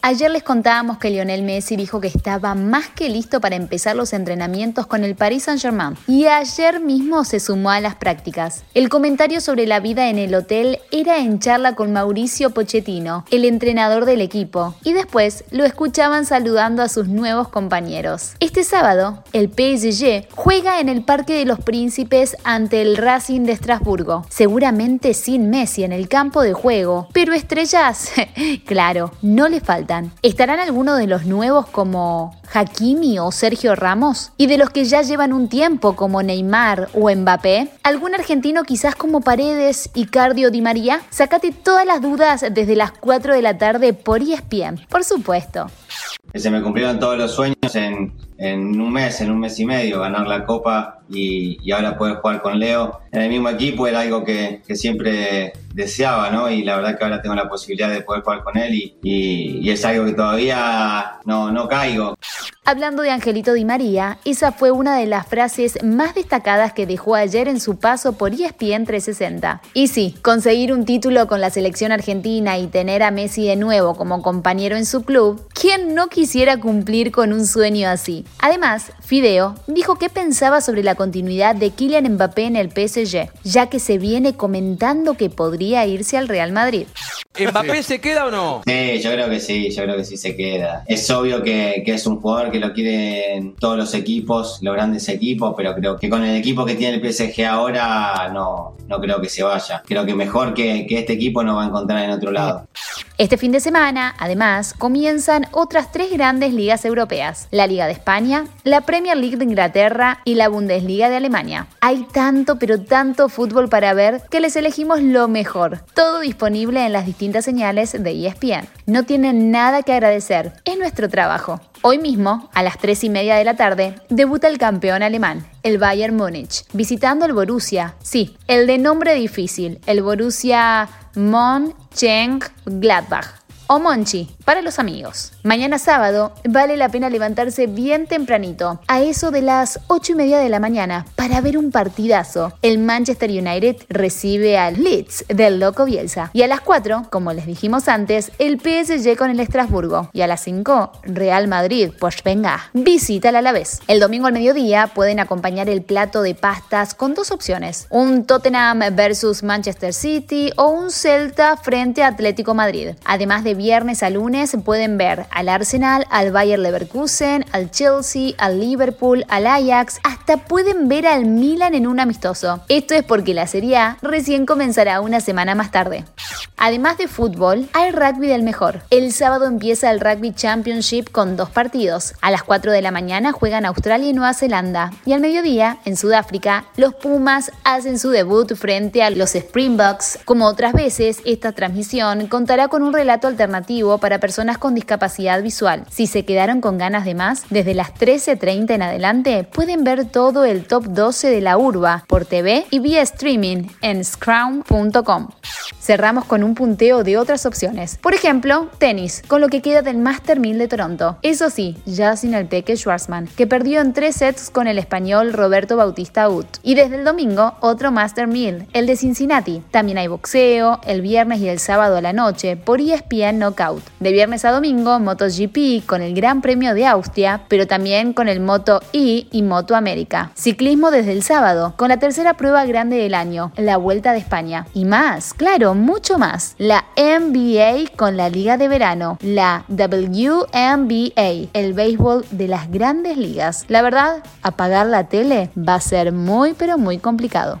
Ayer les contábamos que Lionel Messi dijo que estaba más que listo para empezar los entrenamientos con el Paris Saint-Germain y ayer mismo se sumó a las prácticas. El comentario sobre la vida en el hotel era en charla con Mauricio Pochettino, el entrenador del equipo, y después lo escuchaban saludando a sus nuevos compañeros. Este sábado, el PSG juega en el Parque de los Príncipes ante el Racing de Estrasburgo, seguramente sin Messi en el campo de juego, pero estrellas Claro, no le ¿Estarán algunos de los nuevos como Hakimi o Sergio Ramos? ¿Y de los que ya llevan un tiempo como Neymar o Mbappé? ¿Algún argentino quizás como Paredes y Cardio Di María? Sácate todas las dudas desde las 4 de la tarde por ESPN, por supuesto. Se me cumplieron todos los sueños en, un mes, en un mes y medio, ganar la Copa y, ahora poder jugar con Leo en el mismo equipo era algo que, siempre deseaba, ¿no? Y la verdad que ahora tengo la posibilidad de poder jugar con él y, es algo que todavía no, no caigo. Hablando de Angelito Di María, esa fue una de las frases más destacadas que dejó ayer en su paso por ESPN 360. Y sí, conseguir un título con la selección argentina y tener a Messi de nuevo como compañero en su club, ¿quién no quisiera cumplir con un sueño así? Además, Fideo dijo que pensaba sobre la continuidad de Kylian Mbappé en el PSG, ya que se viene comentando que podría irse al Real Madrid. ¿Mbappé se queda o no? Sí, yo creo que sí, yo creo que sí se queda. Es obvio que, es un jugador que lo quieren todos los equipos, los grandes equipos, pero creo que con el equipo que tiene el PSG ahora no, no creo que se vaya. Creo que mejor que, que este equipo no va a encontrar en otro lado. Este fin de semana, además, comienzan otras tres grandes ligas europeas, la Liga de España, la Premier League de Inglaterra y la Bundesliga de Alemania. Hay tanto, pero tanto fútbol para ver que les elegimos lo mejor, todo disponible en las distintas señales de ESPN. No tienen nada que agradecer, es nuestro trabajo. Hoy mismo, a las 3 y media de la tarde, debuta el campeón alemán, el Bayern Múnich, visitando el Borussia. Sí, el de nombre difícil, el Borussia Mönchengladbach o Monchi para los amigos. Mañana sábado vale la pena levantarse bien tempranito, a eso de las 8 y media de la mañana, para ver un partidazo. El Manchester United recibe al Leeds del Loco Bielsa. Y a las 4, como les dijimos antes, el PSG con el Estrasburgo. Y a las 5, Real Madrid, pues venga, visita la Alavés. El domingo al mediodía pueden acompañar el plato de pastas con dos opciones: un Tottenham versus Manchester City o un Celta frente a Atlético Madrid. Además de viernes a lunes pueden ver al Arsenal, al Bayer Leverkusen, al Chelsea, al Liverpool, al Ajax, hasta pueden ver al Milan en un amistoso. Esto es porque la Serie A recién comenzará una semana más tarde. Además de fútbol, hay rugby del mejor. El sábado empieza el Rugby Championship con dos partidos. A las 4 de la mañana juegan Australia y Nueva Zelanda. Y al mediodía, en Sudáfrica, los Pumas hacen su debut frente a los Springboks. Como otras veces, esta transmisión contará con un relato alternativo para personas con discapacidad visual. Si se quedaron con ganas de más, desde las 13.30 en adelante pueden ver todo el top 12 de la urba por TV y vía streaming en scrum.com. Cerramos con un punteo de otras opciones. Por ejemplo, tenis, con lo que queda del Master 1000 de Toronto. Eso sí, ya sin el Peque Schwarzman, que perdió en tres sets con el español Roberto Bautista Ut. Y desde el domingo, otro Master 1000, el de Cincinnati. También hay boxeo, el viernes y el sábado a la noche, por ESPN Knockout. De viernes a domingo, MotoGP con el Gran Premio de Austria, pero también con el Moto E y Moto América. Ciclismo desde el sábado, con la tercera prueba grande del año, la Vuelta de España. Y más, claro, mucho La NBA con la Liga de Verano, la WNBA, el béisbol de las grandes ligas. La verdad, apagar la tele va a ser muy pero muy complicado.